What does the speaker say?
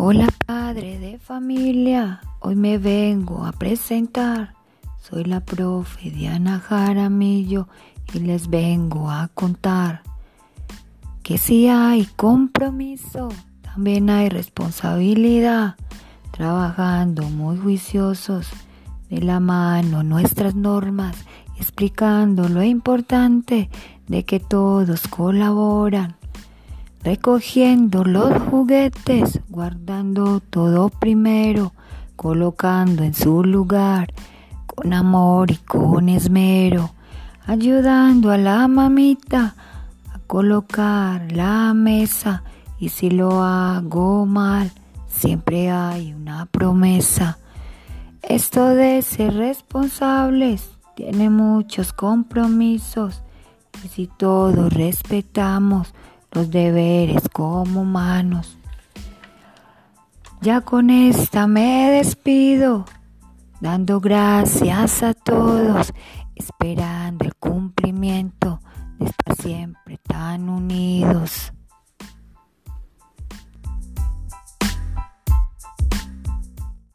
Hola padre de familia, hoy me vengo a presentar. Soy la profe Diana Jaramillo y les vengo a contar que si hay compromiso, también hay responsabilidad. Trabajando muy juiciosos de la mano nuestras normas, explicando lo importante de que todos colaboran recogiendo los juguetes, guardando todo primero, colocando en su lugar, con amor y con esmero, ayudando a la mamita a colocar la mesa y si lo hago mal, siempre hay una promesa. Esto de ser responsables tiene muchos compromisos y si todos respetamos, los deberes como humanos. Ya con esta me despido, dando gracias a todos, esperando el cumplimiento de estar siempre tan unidos.